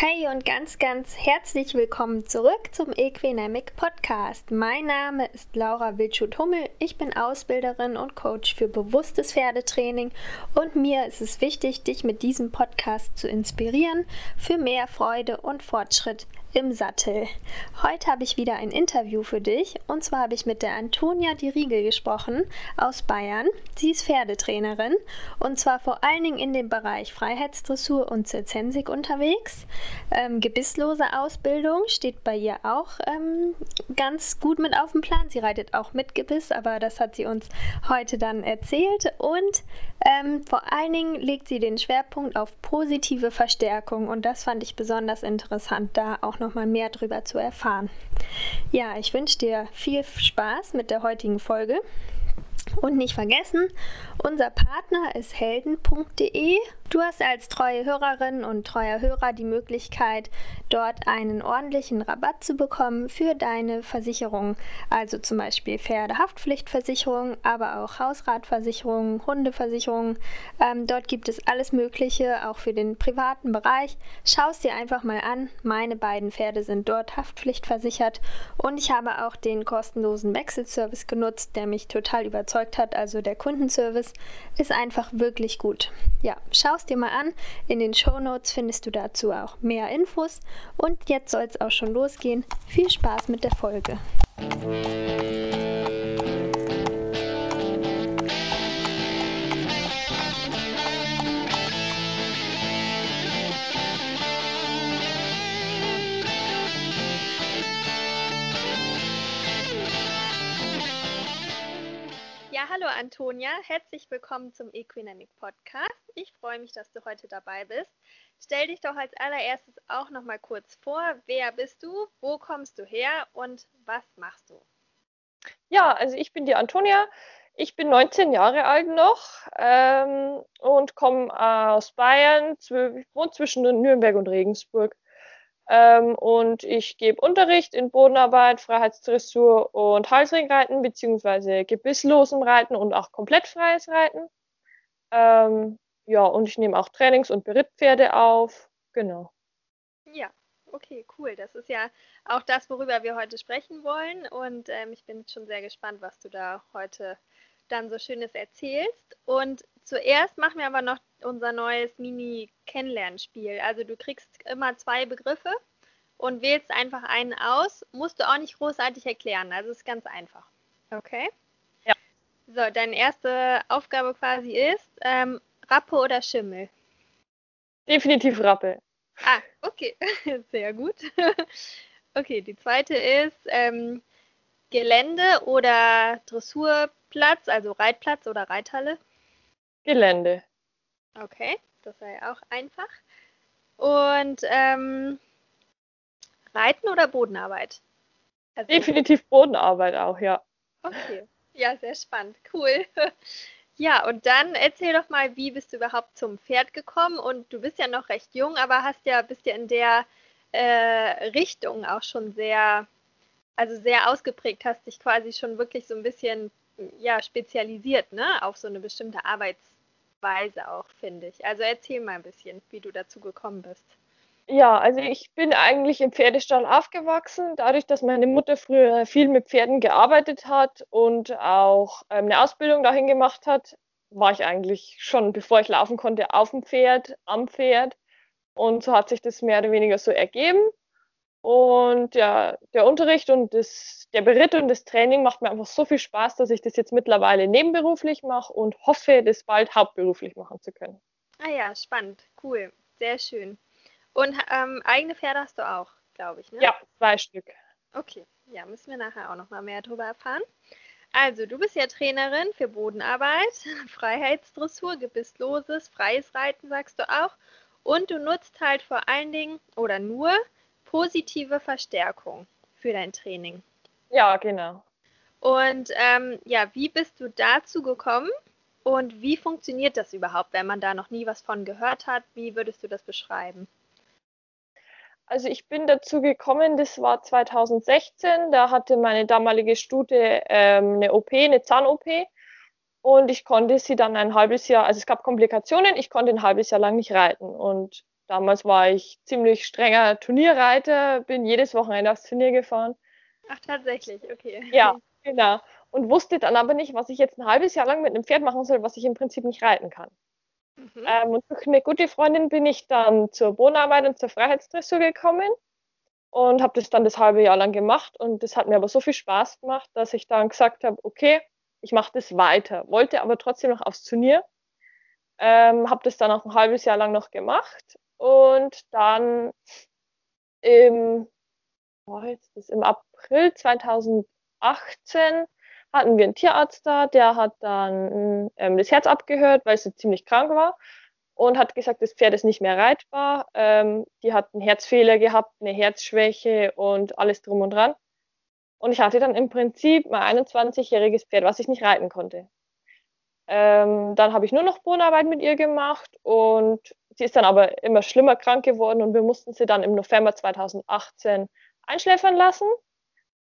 Hey und ganz, ganz herzlich willkommen zurück zum Equinamic Podcast. Mein Name ist Laura Wildschut-Hummel. Ich bin Ausbilderin und Coach für bewusstes Pferdetraining und mir ist es wichtig, dich mit diesem Podcast zu inspirieren für mehr Freude und Fortschritt im Sattel. Heute habe ich wieder ein Interview für dich und zwar habe ich mit der Antonia Di Riegel gesprochen aus Bayern. Sie ist Pferdetrainerin und zwar vor allen Dingen in dem Bereich Freiheitsdressur und Zirzensik unterwegs. Ähm, gebisslose Ausbildung steht bei ihr auch ähm, ganz gut mit auf dem Plan. Sie reitet auch mit Gebiss, aber das hat sie uns heute dann erzählt und ähm, vor allen Dingen legt sie den Schwerpunkt auf positive Verstärkung und das fand ich besonders interessant, da auch noch mal mehr drüber zu erfahren. Ja, ich wünsche dir viel Spaß mit der heutigen Folge. Und nicht vergessen, unser Partner ist helden.de Du hast als treue Hörerin und treuer Hörer die Möglichkeit, dort einen ordentlichen Rabatt zu bekommen für deine Versicherung. Also zum Beispiel Pferdehaftpflichtversicherung, aber auch Hausratversicherung, Hundeversicherung. Ähm, dort gibt es alles Mögliche, auch für den privaten Bereich. Schau es dir einfach mal an. Meine beiden Pferde sind dort haftpflichtversichert und ich habe auch den kostenlosen Wechselservice genutzt, der mich total überzeugt hat. Also der Kundenservice ist einfach wirklich gut. Ja, schau es dir mal an. In den Show Notes findest du dazu auch mehr Infos. Und jetzt soll es auch schon losgehen. Viel Spaß mit der Folge. Hallo Antonia, herzlich willkommen zum Equinamic Podcast. Ich freue mich, dass du heute dabei bist. Stell dich doch als allererstes auch noch mal kurz vor. Wer bist du? Wo kommst du her und was machst du? Ja, also ich bin die Antonia. Ich bin 19 Jahre alt noch ähm, und komme aus Bayern. Wohne zwischen Nürnberg und Regensburg. Ähm, und ich gebe Unterricht in Bodenarbeit, Freiheitsdressur und Halsringreiten beziehungsweise gebisslosem Reiten und auch komplett freies Reiten. Ähm, ja, und ich nehme auch Trainings- und Berittpferde auf. Genau. Ja, okay, cool. Das ist ja auch das, worüber wir heute sprechen wollen. Und ähm, ich bin schon sehr gespannt, was du da heute dann so Schönes erzählst. Und zuerst machen wir aber noch unser neues Mini-Kennenlernspiel. Also du kriegst immer zwei Begriffe und wählst einfach einen aus. Musst du auch nicht großartig erklären. Also ist ganz einfach. Okay? Ja. So, deine erste Aufgabe quasi ist ähm, Rappe oder Schimmel? Definitiv Rappe. Ah, okay. Sehr gut. okay, die zweite ist ähm, Gelände oder Dressurplatz, also Reitplatz oder Reithalle? Gelände. Okay, das war ja auch einfach. Und ähm, Reiten oder Bodenarbeit? Also, Definitiv Bodenarbeit auch, ja. Okay, ja, sehr spannend, cool. Ja, und dann erzähl doch mal, wie bist du überhaupt zum Pferd gekommen? Und du bist ja noch recht jung, aber hast ja, bist ja in der äh, Richtung auch schon sehr, also sehr ausgeprägt, hast dich quasi schon wirklich so ein bisschen ja, spezialisiert, ne, auf so eine bestimmte Arbeitsweise auch, finde ich. Also erzähl mal ein bisschen, wie du dazu gekommen bist. Ja, also ich bin eigentlich im Pferdestall aufgewachsen, dadurch, dass meine Mutter früher viel mit Pferden gearbeitet hat und auch ähm, eine Ausbildung dahin gemacht hat, war ich eigentlich schon, bevor ich laufen konnte, auf dem Pferd, am Pferd. Und so hat sich das mehr oder weniger so ergeben. Und ja, der Unterricht und das, der Beritt und das Training macht mir einfach so viel Spaß, dass ich das jetzt mittlerweile nebenberuflich mache und hoffe, das bald hauptberuflich machen zu können. Ah ja, spannend, cool, sehr schön. Und ähm, eigene Pferde hast du auch, glaube ich, ne? Ja, zwei Stück. Okay, ja, müssen wir nachher auch noch mal mehr darüber erfahren. Also, du bist ja Trainerin für Bodenarbeit, Freiheitsdressur, gebissloses, freies Reiten, sagst du auch. Und du nutzt halt vor allen Dingen oder nur positive Verstärkung für dein Training. Ja, genau. Und ähm, ja, wie bist du dazu gekommen und wie funktioniert das überhaupt, wenn man da noch nie was von gehört hat? Wie würdest du das beschreiben? Also ich bin dazu gekommen, das war 2016, da hatte meine damalige Stute ähm, eine OP, eine Zahn-OP und ich konnte sie dann ein halbes Jahr, also es gab Komplikationen, ich konnte ein halbes Jahr lang nicht reiten und damals war ich ziemlich strenger Turnierreiter, bin jedes Wochenende aufs Turnier gefahren. Ach, tatsächlich, okay. Ja, genau. Und wusste dann aber nicht, was ich jetzt ein halbes Jahr lang mit einem Pferd machen soll, was ich im Prinzip nicht reiten kann. Mhm. Ähm, und durch eine gute Freundin bin ich dann zur Bodenarbeit und zur Freiheitsdressur gekommen und habe das dann das halbe Jahr lang gemacht. Und das hat mir aber so viel Spaß gemacht, dass ich dann gesagt habe, okay, ich mache das weiter. Wollte aber trotzdem noch aufs Turnier. Ähm, habe das dann auch ein halbes Jahr lang noch gemacht und dann im, oh, jetzt ist im April 2018 hatten wir einen Tierarzt da, der hat dann ähm, das Herz abgehört, weil sie ziemlich krank war und hat gesagt, das Pferd ist nicht mehr reitbar. Ähm, die hat einen Herzfehler gehabt, eine Herzschwäche und alles drum und dran. Und ich hatte dann im Prinzip mein 21-jähriges Pferd, was ich nicht reiten konnte. Ähm, dann habe ich nur noch Bodenarbeit mit ihr gemacht und sie ist dann aber immer schlimmer krank geworden und wir mussten sie dann im November 2018 einschläfern lassen.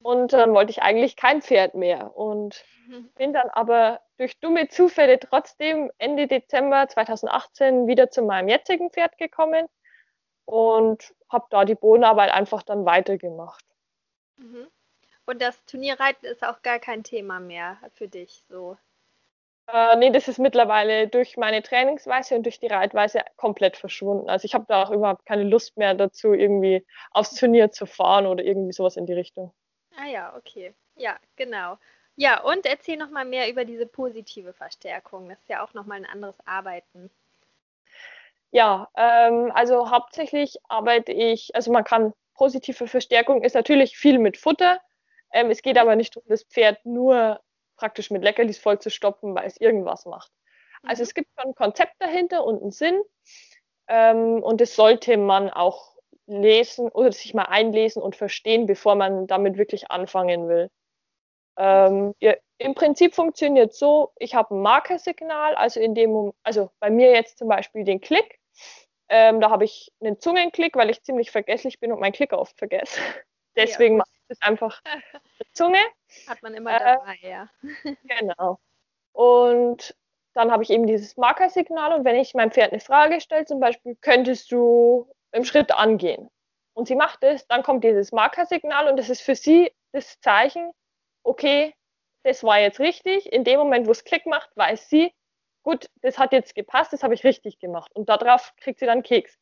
Und dann wollte ich eigentlich kein Pferd mehr und mhm. bin dann aber durch dumme Zufälle trotzdem Ende Dezember 2018 wieder zu meinem jetzigen Pferd gekommen und habe da die Bodenarbeit einfach dann weitergemacht. Mhm. Und das Turnierreiten ist auch gar kein Thema mehr für dich so. Äh, nee, das ist mittlerweile durch meine Trainingsweise und durch die Reitweise komplett verschwunden. Also ich habe da auch überhaupt keine Lust mehr dazu, irgendwie aufs Turnier zu fahren oder irgendwie sowas in die Richtung. Ah ja, okay. Ja, genau. Ja, und erzähl noch mal mehr über diese positive Verstärkung. Das ist ja auch noch mal ein anderes Arbeiten. Ja, ähm, also hauptsächlich arbeite ich, also man kann positive Verstärkung ist natürlich viel mit Futter. Ähm, es geht aber nicht darum, das Pferd nur praktisch mit Leckerlis voll zu stoppen, weil es irgendwas macht. Also mhm. es gibt schon ein Konzept dahinter und einen Sinn. Ähm, und das sollte man auch lesen oder sich mal einlesen und verstehen, bevor man damit wirklich anfangen will. Ähm, ja, Im Prinzip funktioniert so, ich habe ein Markersignal, also in dem, also bei mir jetzt zum Beispiel den Klick. Ähm, da habe ich einen Zungenklick, weil ich ziemlich vergesslich bin und meinen Klick oft vergesse. Deswegen ja. mache das einfach Zunge. Hat man immer äh, dabei, ja. genau. Und dann habe ich eben dieses Markersignal und wenn ich meinem Pferd eine Frage stelle, zum Beispiel, könntest du im Schritt angehen. Und sie macht es, dann kommt dieses Markersignal und das ist für sie das Zeichen, okay, das war jetzt richtig. In dem Moment, wo es Klick macht, weiß sie, gut, das hat jetzt gepasst, das habe ich richtig gemacht. Und darauf kriegt sie dann Keks.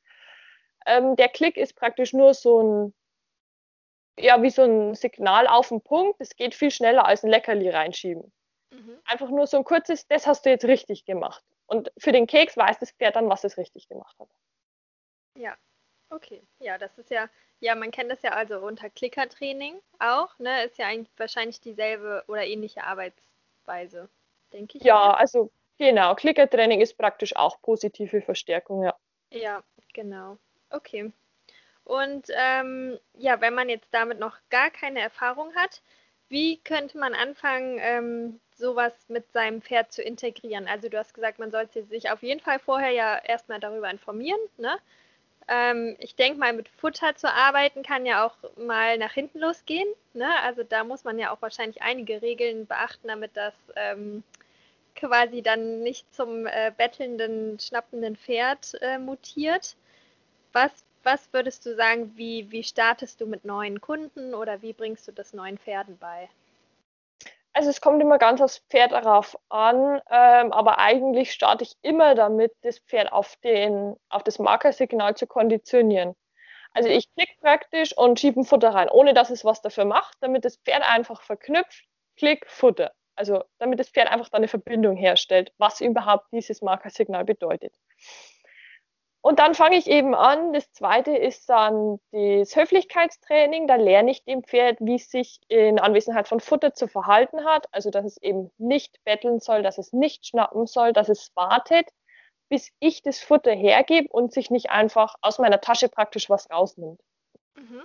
Ähm, der Klick ist praktisch nur so ein, ja, wie so ein Signal auf den Punkt. Es geht viel schneller als ein Leckerli reinschieben. Mhm. Einfach nur so ein kurzes, das hast du jetzt richtig gemacht. Und für den Keks weiß das Pferd dann, was es richtig gemacht hat. Ja, Okay, ja, das ist ja, ja, man kennt das ja also unter Klickertraining auch, ne? Ist ja eigentlich wahrscheinlich dieselbe oder ähnliche Arbeitsweise, denke ich. Ja, also genau, Klickertraining ist praktisch auch positive Verstärkung, ja. Ja, genau. Okay. Und ähm, ja, wenn man jetzt damit noch gar keine Erfahrung hat, wie könnte man anfangen, ähm, sowas mit seinem Pferd zu integrieren? Also du hast gesagt, man sollte sich auf jeden Fall vorher ja erstmal darüber informieren, ne? Ähm, ich denke mal, mit Futter zu arbeiten kann ja auch mal nach hinten losgehen. Ne? Also da muss man ja auch wahrscheinlich einige Regeln beachten, damit das ähm, quasi dann nicht zum äh, bettelnden, schnappenden Pferd äh, mutiert. Was, was würdest du sagen, wie, wie startest du mit neuen Kunden oder wie bringst du das neuen Pferden bei? Also es kommt immer ganz aufs Pferd darauf an, ähm, aber eigentlich starte ich immer damit, das Pferd auf, den, auf das Markersignal zu konditionieren. Also ich klicke praktisch und schiebe ein Futter rein, ohne dass es was dafür macht, damit das Pferd einfach verknüpft, Klick, Futter. Also damit das Pferd einfach dann eine Verbindung herstellt, was überhaupt dieses Markersignal bedeutet. Und dann fange ich eben an. Das zweite ist dann das Höflichkeitstraining. Da lerne ich dem Pferd, wie es sich in Anwesenheit von Futter zu verhalten hat. Also, dass es eben nicht betteln soll, dass es nicht schnappen soll, dass es wartet, bis ich das Futter hergebe und sich nicht einfach aus meiner Tasche praktisch was rausnimmt. Mhm.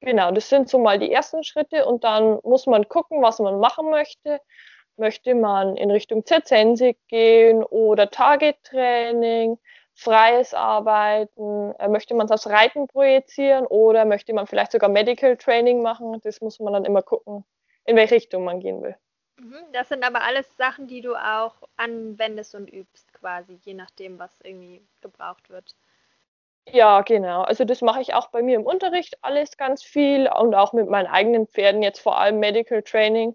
genau, das sind so mal die ersten Schritte und dann muss man gucken, was man machen möchte. Möchte man in Richtung Zirzensik gehen oder Target-Training, freies Arbeiten? Äh, möchte man das Reiten projizieren oder möchte man vielleicht sogar Medical Training machen? Das muss man dann immer gucken, in welche Richtung man gehen will. Mhm, das sind aber alles Sachen, die du auch anwendest und übst quasi, je nachdem, was irgendwie gebraucht wird. Ja, genau. Also das mache ich auch bei mir im Unterricht alles ganz viel und auch mit meinen eigenen Pferden, jetzt vor allem Medical Training.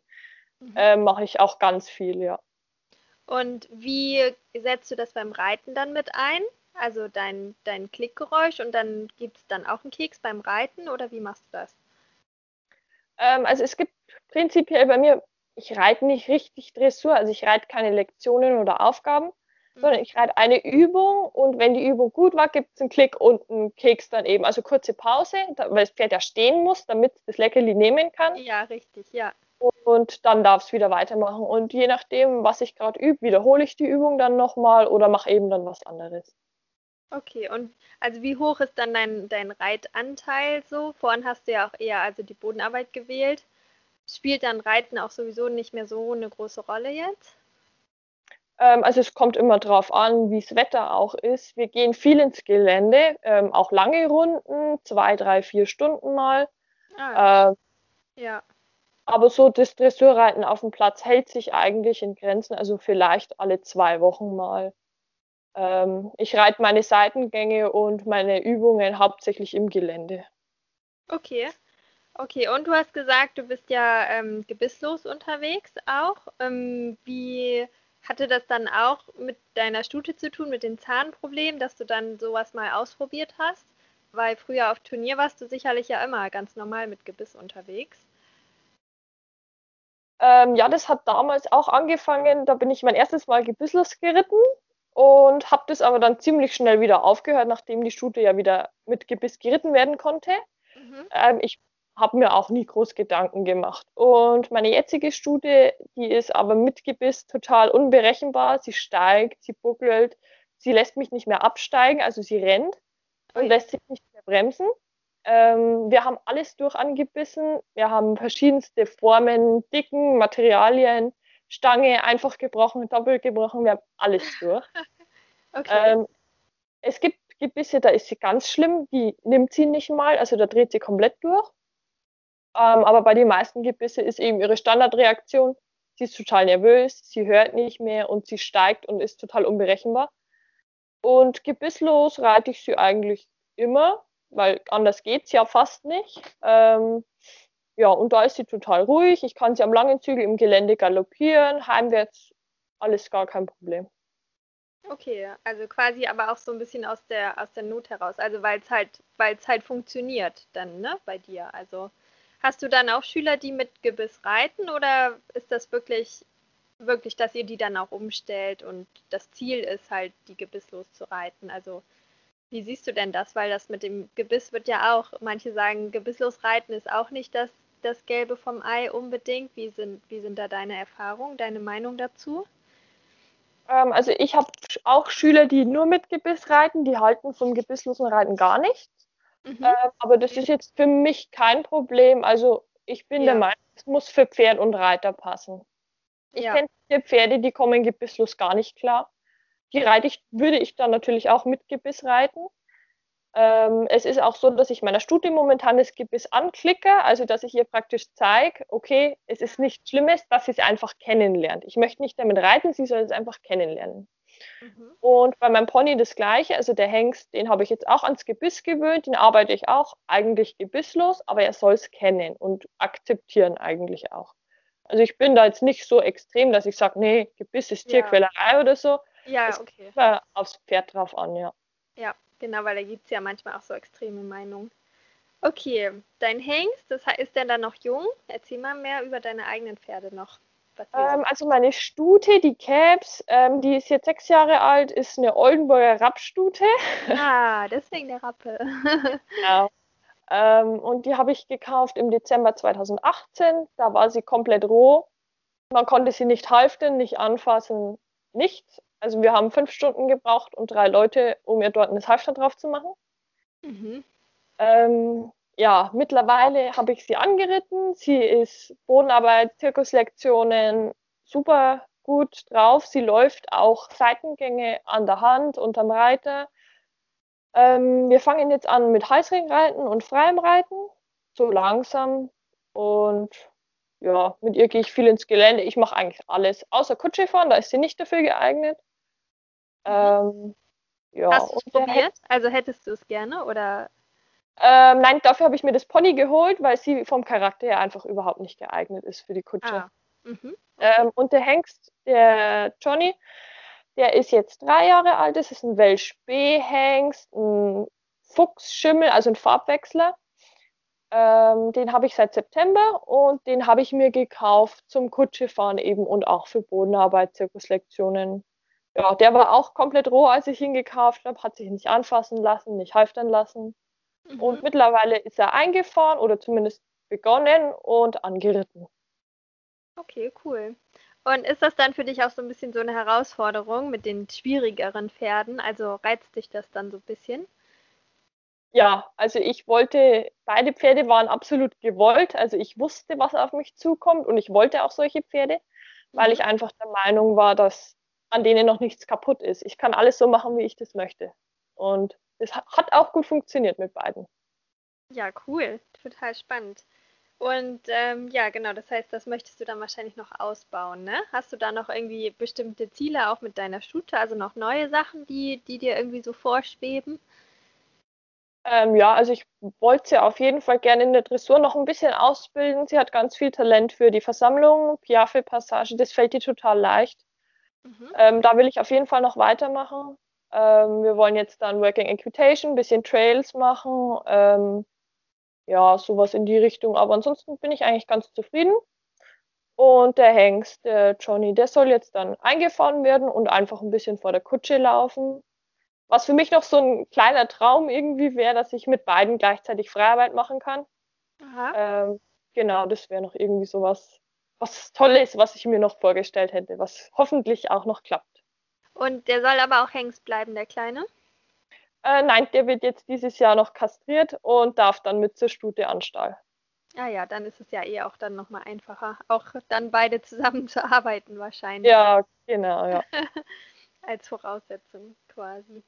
Äh, mache ich auch ganz viel, ja. Und wie setzt du das beim Reiten dann mit ein? Also dein, dein Klickgeräusch und dann gibt es dann auch einen Keks beim Reiten oder wie machst du das? Ähm, also es gibt prinzipiell bei mir, ich reite nicht richtig Dressur, also ich reite keine Lektionen oder Aufgaben, mhm. sondern ich reite eine Übung und wenn die Übung gut war, gibt es einen Klick und einen Keks dann eben. Also kurze Pause, weil das Pferd ja stehen muss, damit es das Leckerli nehmen kann. Ja, richtig, ja. Und dann darf es wieder weitermachen. Und je nachdem, was ich gerade übe, wiederhole ich die Übung dann nochmal oder mache eben dann was anderes. Okay, und also wie hoch ist dann dein, dein Reitanteil so? Vorhin hast du ja auch eher also die Bodenarbeit gewählt. Spielt dann Reiten auch sowieso nicht mehr so eine große Rolle jetzt? Ähm, also es kommt immer drauf an, wie das Wetter auch ist. Wir gehen viel ins Gelände, ähm, auch lange Runden, zwei, drei, vier Stunden mal. Ah, äh, ja. Aber so das Dressurreiten auf dem Platz hält sich eigentlich in Grenzen, also vielleicht alle zwei Wochen mal. Ähm, ich reite meine Seitengänge und meine Übungen hauptsächlich im Gelände. Okay. Okay, und du hast gesagt, du bist ja ähm, gebisslos unterwegs auch. Ähm, wie hatte das dann auch mit deiner Stute zu tun, mit den Zahnproblemen, dass du dann sowas mal ausprobiert hast? Weil früher auf Turnier warst du sicherlich ja immer ganz normal mit Gebiss unterwegs. Ähm, ja, das hat damals auch angefangen. Da bin ich mein erstes Mal gebisslos geritten und habe das aber dann ziemlich schnell wieder aufgehört, nachdem die Stute ja wieder mit Gebiss geritten werden konnte. Mhm. Ähm, ich habe mir auch nie groß Gedanken gemacht. Und meine jetzige Stute, die ist aber mit Gebiss total unberechenbar. Sie steigt, sie buckelt, sie lässt mich nicht mehr absteigen, also sie rennt und lässt sich nicht mehr bremsen. Ähm, wir haben alles durch angebissen. Wir haben verschiedenste Formen, Dicken, Materialien, Stange einfach gebrochen, doppelt gebrochen, wir haben alles durch. okay. Ähm, es gibt Gebisse, da ist sie ganz schlimm, die nimmt sie nicht mal, also da dreht sie komplett durch. Ähm, aber bei den meisten Gebisse ist eben ihre Standardreaktion, sie ist total nervös, sie hört nicht mehr und sie steigt und ist total unberechenbar. Und gebisslos reite ich sie eigentlich immer, weil anders geht es ja fast nicht. Ähm, ja, und da ist sie total ruhig. Ich kann sie am langen Zügel im Gelände galoppieren, heimwärts, alles gar kein Problem. Okay, also quasi aber auch so ein bisschen aus der, aus der Not heraus. Also weil es halt, weil es halt funktioniert dann, ne, bei dir. Also hast du dann auch Schüler, die mit Gebiss reiten oder ist das wirklich, wirklich, dass ihr die dann auch umstellt und das Ziel ist halt, die gebisslos zu reiten? Also wie siehst du denn das? Weil das mit dem Gebiss wird ja auch, manche sagen, gebisslos reiten ist auch nicht das das Gelbe vom Ei unbedingt. Wie sind, wie sind da deine Erfahrungen, deine Meinung dazu? Ähm, also ich habe auch Schüler, die nur mit Gebiss reiten, die halten vom gebisslosen Reiten gar nichts. Mhm. Ähm, aber das ist jetzt für mich kein Problem. Also ich bin ja. der Meinung, es muss für Pferd und Reiter passen. Ich ja. kenne Pferde, die kommen gebisslos gar nicht klar. Die reite ich, würde ich dann natürlich auch mit Gebiss reiten. Ähm, es ist auch so, dass ich meiner Stute momentan das Gebiss anklicke, also dass ich ihr praktisch zeige, okay, es ist nichts Schlimmes, dass sie es einfach kennenlernt. Ich möchte nicht damit reiten, sie soll es einfach kennenlernen. Mhm. Und bei meinem Pony das gleiche, also der Hengst, den habe ich jetzt auch ans Gebiss gewöhnt, den arbeite ich auch eigentlich gebisslos, aber er soll es kennen und akzeptieren eigentlich auch. Also ich bin da jetzt nicht so extrem, dass ich sage, nee, Gebiss ist Tierquälerei ja. oder so. Ja, es okay. Kommt aufs Pferd drauf an, ja. Ja, Genau, weil da gibt es ja manchmal auch so extreme Meinungen. Okay, dein Hengst, das ist der dann noch jung? Erzähl mal mehr über deine eigenen Pferde noch. Ähm, also meine Stute, die Caps, ähm, die ist jetzt sechs Jahre alt, ist eine Oldenburger Rappstute. Ah, deswegen der Rappe. genau. Ähm, und die habe ich gekauft im Dezember 2018. Da war sie komplett roh. Man konnte sie nicht halften, nicht anfassen, nichts. Also wir haben fünf Stunden gebraucht und drei Leute, um ihr dort eine Halfter drauf zu machen. Mhm. Ähm, ja, mittlerweile habe ich sie angeritten. Sie ist Bodenarbeit, Zirkuslektionen, super gut drauf. Sie läuft auch Seitengänge an der Hand, unterm Reiter. Ähm, wir fangen jetzt an mit Heißringreiten und freiem Reiten, so langsam. Und ja, mit ihr gehe ich viel ins Gelände. Ich mache eigentlich alles, außer Kutsche fahren, da ist sie nicht dafür geeignet. Ähm, ja, Hast du es probiert? Also hättest du es gerne oder? Ähm, nein, dafür habe ich mir das Pony geholt, weil sie vom Charakter her einfach überhaupt nicht geeignet ist für die Kutsche. Ah. Mhm. Ähm, und der Hengst, der Johnny, der ist jetzt drei Jahre alt. Das ist ein Welsh B-Hengst, ein Fuchsschimmel, also ein Farbwechsler. Ähm, den habe ich seit September und den habe ich mir gekauft zum Kutschefahren eben und auch für Bodenarbeit, Zirkuslektionen. Ja, der war auch komplett roh, als ich ihn gekauft habe, hat sich nicht anfassen lassen, nicht halftern lassen. Mhm. Und mittlerweile ist er eingefahren oder zumindest begonnen und angeritten. Okay, cool. Und ist das dann für dich auch so ein bisschen so eine Herausforderung mit den schwierigeren Pferden? Also reizt dich das dann so ein bisschen? Ja, also ich wollte, beide Pferde waren absolut gewollt. Also ich wusste, was auf mich zukommt und ich wollte auch solche Pferde, weil mhm. ich einfach der Meinung war, dass an denen noch nichts kaputt ist. Ich kann alles so machen, wie ich das möchte. Und es hat auch gut funktioniert mit beiden. Ja, cool. Total spannend. Und ähm, ja, genau, das heißt, das möchtest du dann wahrscheinlich noch ausbauen, ne? Hast du da noch irgendwie bestimmte Ziele auch mit deiner Stute, also noch neue Sachen, die, die dir irgendwie so vorschweben? Ähm, ja, also ich wollte sie auf jeden Fall gerne in der Dressur noch ein bisschen ausbilden. Sie hat ganz viel Talent für die Versammlung, Piaffe-Passage, das fällt ihr total leicht. Mhm. Ähm, da will ich auf jeden Fall noch weitermachen. Ähm, wir wollen jetzt dann Working Equitation, ein bisschen Trails machen. Ähm, ja, sowas in die Richtung. Aber ansonsten bin ich eigentlich ganz zufrieden. Und der Hengst, der Johnny, der soll jetzt dann eingefahren werden und einfach ein bisschen vor der Kutsche laufen. Was für mich noch so ein kleiner Traum irgendwie wäre, dass ich mit beiden gleichzeitig Freiarbeit machen kann. Ähm, genau, das wäre noch irgendwie sowas, was Tolles, was ich mir noch vorgestellt hätte, was hoffentlich auch noch klappt. Und der soll aber auch Hengst bleiben, der Kleine? Äh, nein, der wird jetzt dieses Jahr noch kastriert und darf dann mit zur Stute an Stall. Ah ja, dann ist es ja eh auch dann nochmal einfacher, auch dann beide zusammen zu arbeiten wahrscheinlich. Ja, genau, ja. Als Voraussetzung quasi.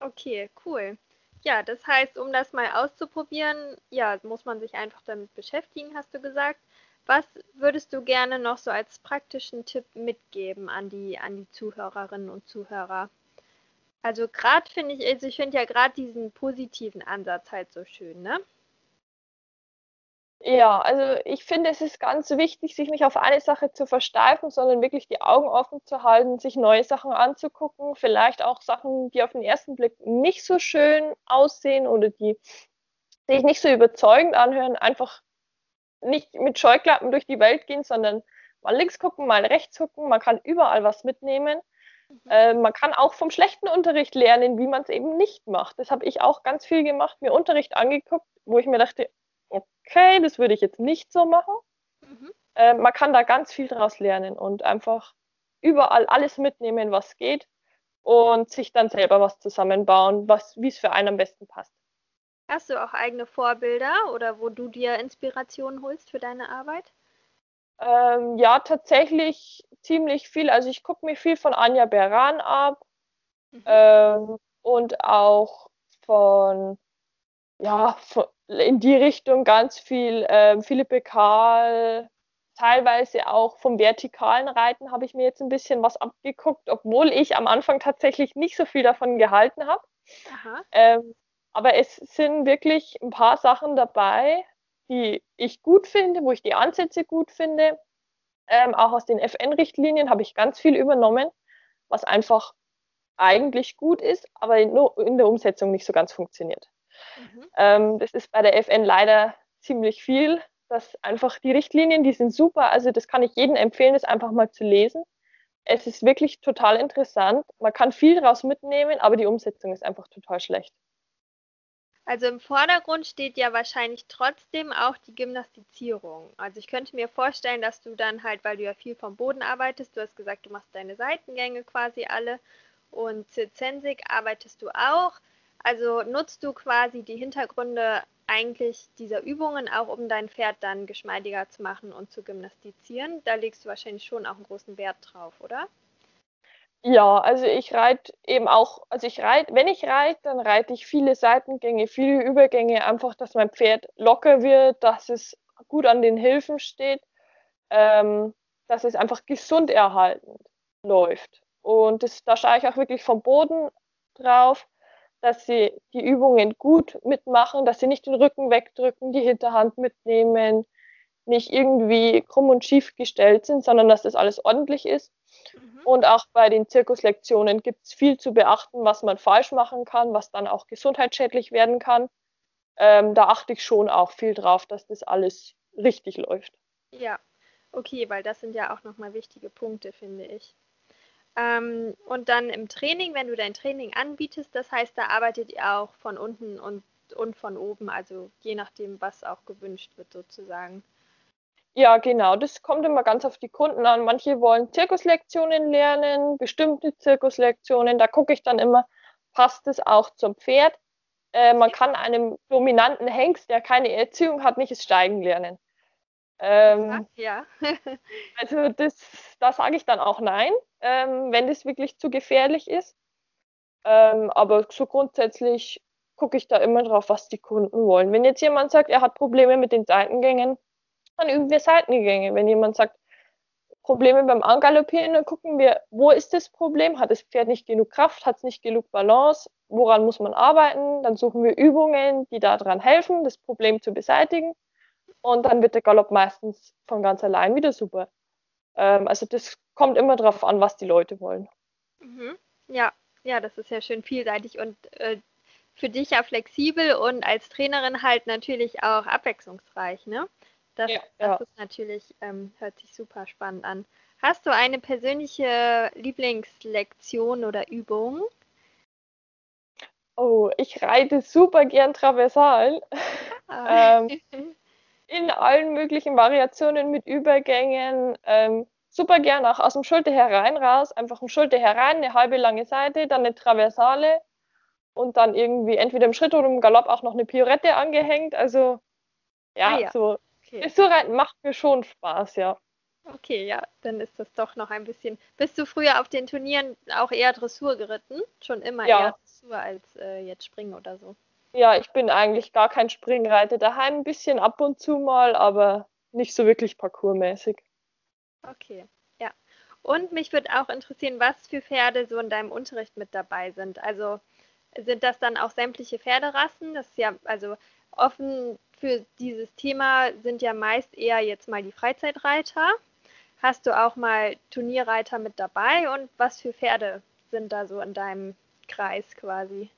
Okay, cool. Ja, das heißt, um das mal auszuprobieren, ja, muss man sich einfach damit beschäftigen, hast du gesagt. Was würdest du gerne noch so als praktischen Tipp mitgeben an die, an die Zuhörerinnen und Zuhörer? Also gerade finde ich, also ich finde ja gerade diesen positiven Ansatz halt so schön, ne? Ja, also ich finde, es ist ganz wichtig, sich nicht auf eine Sache zu versteifen, sondern wirklich die Augen offen zu halten, sich neue Sachen anzugucken, vielleicht auch Sachen, die auf den ersten Blick nicht so schön aussehen oder die sich nicht so überzeugend anhören, einfach nicht mit Scheuklappen durch die Welt gehen, sondern mal links gucken, mal rechts gucken, man kann überall was mitnehmen Mhm. Äh, man kann auch vom schlechten Unterricht lernen, wie man es eben nicht macht. Das habe ich auch ganz viel gemacht, mir Unterricht angeguckt, wo ich mir dachte, okay, das würde ich jetzt nicht so machen. Mhm. Äh, man kann da ganz viel draus lernen und einfach überall alles mitnehmen, was geht und sich dann selber was zusammenbauen, was, wie es für einen am besten passt. Hast du auch eigene Vorbilder oder wo du dir Inspirationen holst für deine Arbeit? Ähm, ja, tatsächlich ziemlich viel. Also ich gucke mir viel von Anja Beran ab mhm. ähm, und auch von, ja, von, in die Richtung ganz viel ähm, Philippe Karl, teilweise auch vom vertikalen Reiten habe ich mir jetzt ein bisschen was abgeguckt, obwohl ich am Anfang tatsächlich nicht so viel davon gehalten habe. Ähm, aber es sind wirklich ein paar Sachen dabei, die ich gut finde, wo ich die Ansätze gut finde. Ähm, auch aus den FN-Richtlinien habe ich ganz viel übernommen, was einfach eigentlich gut ist, aber in der Umsetzung nicht so ganz funktioniert. Mhm. Ähm, das ist bei der FN leider ziemlich viel. dass einfach die Richtlinien, die sind super. Also das kann ich jedem empfehlen, das einfach mal zu lesen. Es ist wirklich total interessant. Man kann viel daraus mitnehmen, aber die Umsetzung ist einfach total schlecht. Also im Vordergrund steht ja wahrscheinlich trotzdem auch die Gymnastizierung. Also ich könnte mir vorstellen, dass du dann halt, weil du ja viel vom Boden arbeitest, du hast gesagt, du machst deine Seitengänge quasi alle und Zirzensik arbeitest du auch. Also nutzt du quasi die Hintergründe eigentlich dieser Übungen auch, um dein Pferd dann geschmeidiger zu machen und zu gymnastizieren. Da legst du wahrscheinlich schon auch einen großen Wert drauf, oder? Ja, also ich reite eben auch, also ich reite, wenn ich reite, dann reite ich viele Seitengänge, viele Übergänge, einfach, dass mein Pferd locker wird, dass es gut an den Hilfen steht, ähm, dass es einfach gesund erhaltend läuft. Und das, da schaue ich auch wirklich vom Boden drauf, dass sie die Übungen gut mitmachen, dass sie nicht den Rücken wegdrücken, die Hinterhand mitnehmen, nicht irgendwie krumm und schief gestellt sind, sondern dass das alles ordentlich ist. Mhm. Und auch bei den Zirkuslektionen gibt es viel zu beachten, was man falsch machen kann, was dann auch gesundheitsschädlich werden kann. Ähm, da achte ich schon auch viel drauf, dass das alles richtig läuft. Ja, okay, weil das sind ja auch nochmal wichtige Punkte, finde ich. Ähm, und dann im Training, wenn du dein Training anbietest, das heißt, da arbeitet ihr auch von unten und, und von oben, also je nachdem, was auch gewünscht wird sozusagen. Ja, genau. Das kommt immer ganz auf die Kunden an. Manche wollen Zirkuslektionen lernen, bestimmte Zirkuslektionen. Da gucke ich dann immer, passt es auch zum Pferd. Äh, man kann einem dominanten Hengst, der keine Erziehung hat, nicht das Steigen lernen. Ähm, ja. also das, da sage ich dann auch nein, ähm, wenn das wirklich zu gefährlich ist. Ähm, aber so grundsätzlich gucke ich da immer drauf, was die Kunden wollen. Wenn jetzt jemand sagt, er hat Probleme mit den Seitengängen, dann üben wir Seitengänge. Wenn jemand sagt, Probleme beim Angaloppieren, dann gucken wir, wo ist das Problem? Hat das Pferd nicht genug Kraft? Hat es nicht genug Balance? Woran muss man arbeiten? Dann suchen wir Übungen, die daran helfen, das Problem zu beseitigen. Und dann wird der Galopp meistens von ganz allein wieder super. Ähm, also das kommt immer darauf an, was die Leute wollen. Mhm. Ja, ja, das ist ja schön vielseitig und äh, für dich ja flexibel und als Trainerin halt natürlich auch abwechslungsreich, ne? Das, ja, das ja. ist natürlich, ähm, hört sich super spannend an. Hast du eine persönliche Lieblingslektion oder Übung? Oh, ich reite super gern Traversal. Ah. ähm, in allen möglichen Variationen mit Übergängen. Ähm, super gern auch aus dem Schulter herein raus. Einfach ein Schulter herein, eine halbe lange Seite, dann eine Traversale und dann irgendwie entweder im Schritt oder im Galopp auch noch eine Piorette angehängt. Also ja, ah, ja. so Okay. Dressurreiten macht mir schon Spaß, ja. Okay, ja, dann ist das doch noch ein bisschen. Bist du früher auf den Turnieren auch eher Dressur geritten? Schon immer ja. eher Dressur als äh, jetzt Springen oder so? Ja, ich bin eigentlich gar kein Springreiter. Daheim ein bisschen ab und zu mal, aber nicht so wirklich parkourmäßig. Okay, ja. Und mich würde auch interessieren, was für Pferde so in deinem Unterricht mit dabei sind. Also sind das dann auch sämtliche Pferderassen? Das ist ja, also offen für dieses Thema sind ja meist eher jetzt mal die Freizeitreiter. Hast du auch mal Turnierreiter mit dabei und was für Pferde sind da so in deinem Kreis quasi?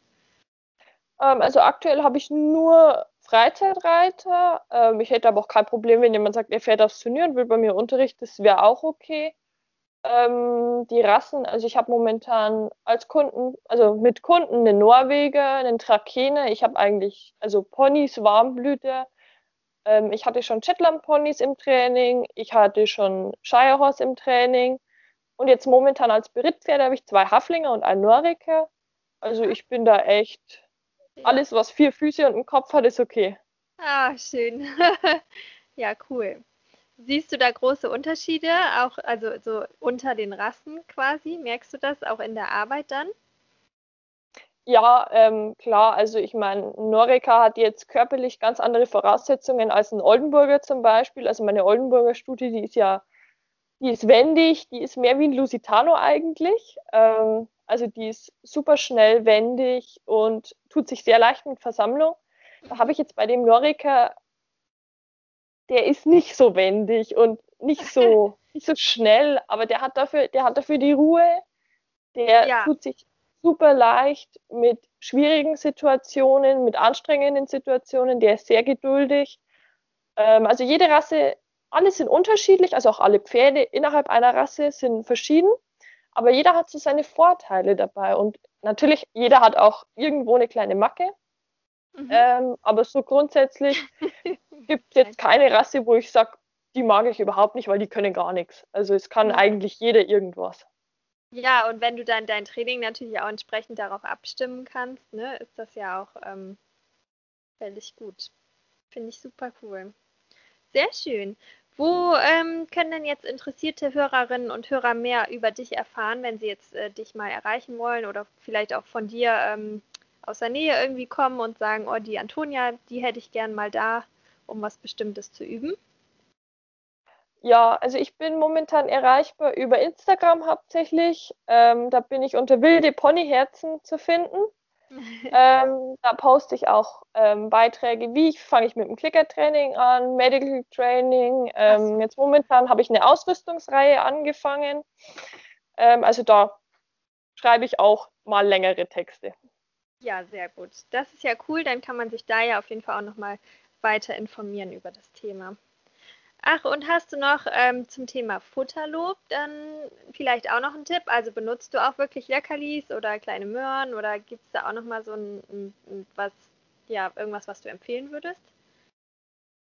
Ähm, also aktuell habe ich nur Freizeitreiter. Ähm, ich hätte aber auch kein Problem, wenn jemand sagt, er fährt aufs Turnier und will bei mir Unterricht, das wäre auch okay. Ähm, die Rassen, also ich habe momentan als Kunden, also mit Kunden einen Norweger, einen Trakehner. Ich habe eigentlich, also Ponys, Warmblüter. Ähm, ich hatte schon Shetland-Ponys im Training. Ich hatte schon Shire Horse im Training. Und jetzt momentan als Berittpferde habe ich zwei Haflinger und einen Norweger. Also ich bin da echt, alles was vier Füße und einen Kopf hat, ist okay. Ah, schön. ja, cool. Siehst du da große Unterschiede, auch also so unter den Rassen quasi? Merkst du das auch in der Arbeit dann? Ja, ähm, klar. Also ich meine, Norika hat jetzt körperlich ganz andere Voraussetzungen als ein Oldenburger zum Beispiel. Also meine Oldenburger Studie, die ist ja, die ist wendig, die ist mehr wie ein Lusitano eigentlich. Ähm, also die ist super schnell wendig und tut sich sehr leicht mit Versammlung. Da habe ich jetzt bei dem Norika der ist nicht so wendig und nicht so, nicht so schnell, aber der hat dafür, der hat dafür die Ruhe. Der ja. tut sich super leicht mit schwierigen Situationen, mit anstrengenden Situationen. Der ist sehr geduldig. Ähm, also jede Rasse, alle sind unterschiedlich, also auch alle Pferde innerhalb einer Rasse sind verschieden, aber jeder hat so seine Vorteile dabei und natürlich jeder hat auch irgendwo eine kleine Macke. Mhm. Ähm, aber so grundsätzlich gibt es jetzt keine Rasse, wo ich sage, die mag ich überhaupt nicht, weil die können gar nichts. Also es kann mhm. eigentlich jeder irgendwas. Ja, und wenn du dann dein Training natürlich auch entsprechend darauf abstimmen kannst, ne, ist das ja auch ähm, völlig gut. Finde ich super cool. Sehr schön. Wo ähm, können denn jetzt interessierte Hörerinnen und Hörer mehr über dich erfahren, wenn sie jetzt äh, dich mal erreichen wollen oder vielleicht auch von dir ähm, aus der Nähe irgendwie kommen und sagen, oh, die Antonia, die hätte ich gern mal da, um was Bestimmtes zu üben? Ja, also ich bin momentan erreichbar über Instagram hauptsächlich. Ähm, da bin ich unter wilde Ponyherzen zu finden. ähm, da poste ich auch ähm, Beiträge, wie fange ich mit dem Clicker-Training an, Medical Training. Ähm, jetzt momentan habe ich eine Ausrüstungsreihe angefangen. Ähm, also da schreibe ich auch mal längere Texte. Ja, sehr gut. Das ist ja cool, dann kann man sich da ja auf jeden Fall auch nochmal weiter informieren über das Thema. Ach, und hast du noch ähm, zum Thema Futterlob dann vielleicht auch noch einen Tipp? Also benutzt du auch wirklich Leckerlis oder kleine Möhren oder gibt es da auch noch mal so ein, ein, was, ja, irgendwas, was du empfehlen würdest?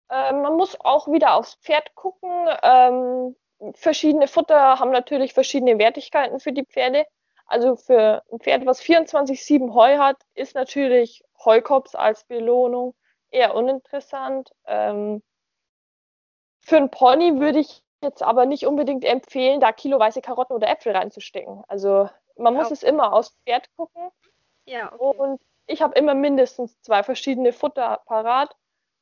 Ähm, man muss auch wieder aufs Pferd gucken. Ähm, verschiedene Futter haben natürlich verschiedene Wertigkeiten für die Pferde. Also für ein Pferd, was 24-7 Heu hat, ist natürlich Heukops als Belohnung eher uninteressant. Ähm, für einen Pony würde ich jetzt aber nicht unbedingt empfehlen, da kiloweise Karotten oder Äpfel reinzustecken. Also man muss okay. es immer aufs Pferd gucken. Ja, okay. Und ich habe immer mindestens zwei verschiedene Futter parat.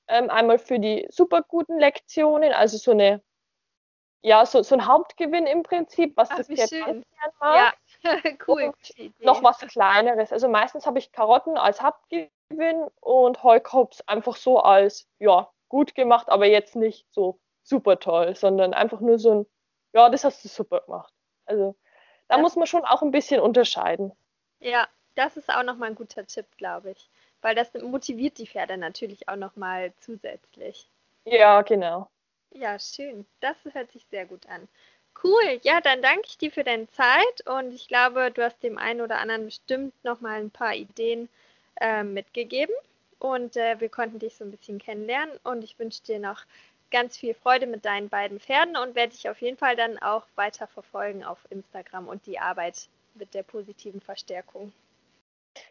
Ähm, einmal für die super guten Lektionen, also so eine, ja, so, so ein Hauptgewinn im Prinzip, was Ach, das Pferd ganz gern mag. Ja, cool. Noch was kleineres. Also meistens habe ich Karotten als Hauptgewinn und Heukops einfach so als, ja, gut gemacht, aber jetzt nicht so super toll, sondern einfach nur so ein, ja, das hast du super gemacht. Also da ja. muss man schon auch ein bisschen unterscheiden. Ja, das ist auch nochmal ein guter Tipp, glaube ich. Weil das motiviert die Pferde natürlich auch nochmal zusätzlich. Ja, genau. Ja, schön. Das hört sich sehr gut an. Cool. Ja, dann danke ich dir für deine Zeit und ich glaube, du hast dem einen oder anderen bestimmt nochmal ein paar Ideen äh, mitgegeben und äh, wir konnten dich so ein bisschen kennenlernen und ich wünsche dir noch ganz viel Freude mit deinen beiden Pferden und werde dich auf jeden Fall dann auch weiter verfolgen auf Instagram und die Arbeit mit der positiven Verstärkung.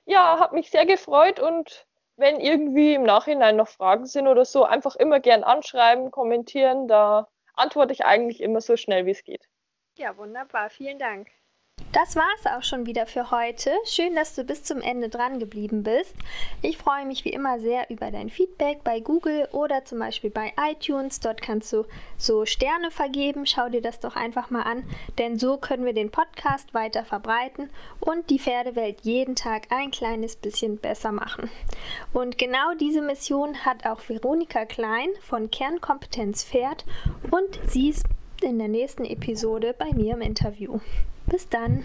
Ja, hat mich sehr gefreut und wenn irgendwie im Nachhinein noch Fragen sind oder so, einfach immer gern anschreiben, kommentieren. Da antworte ich eigentlich immer so schnell wie es geht. Ja, wunderbar. Vielen Dank. Das war es auch schon wieder für heute. Schön, dass du bis zum Ende dran geblieben bist. Ich freue mich wie immer sehr über dein Feedback bei Google oder zum Beispiel bei iTunes. Dort kannst du so Sterne vergeben. Schau dir das doch einfach mal an, denn so können wir den Podcast weiter verbreiten und die Pferdewelt jeden Tag ein kleines bisschen besser machen. Und genau diese Mission hat auch Veronika Klein von Kernkompetenz Pferd und sie ist in der nächsten Episode bei mir im Interview. Bis dann.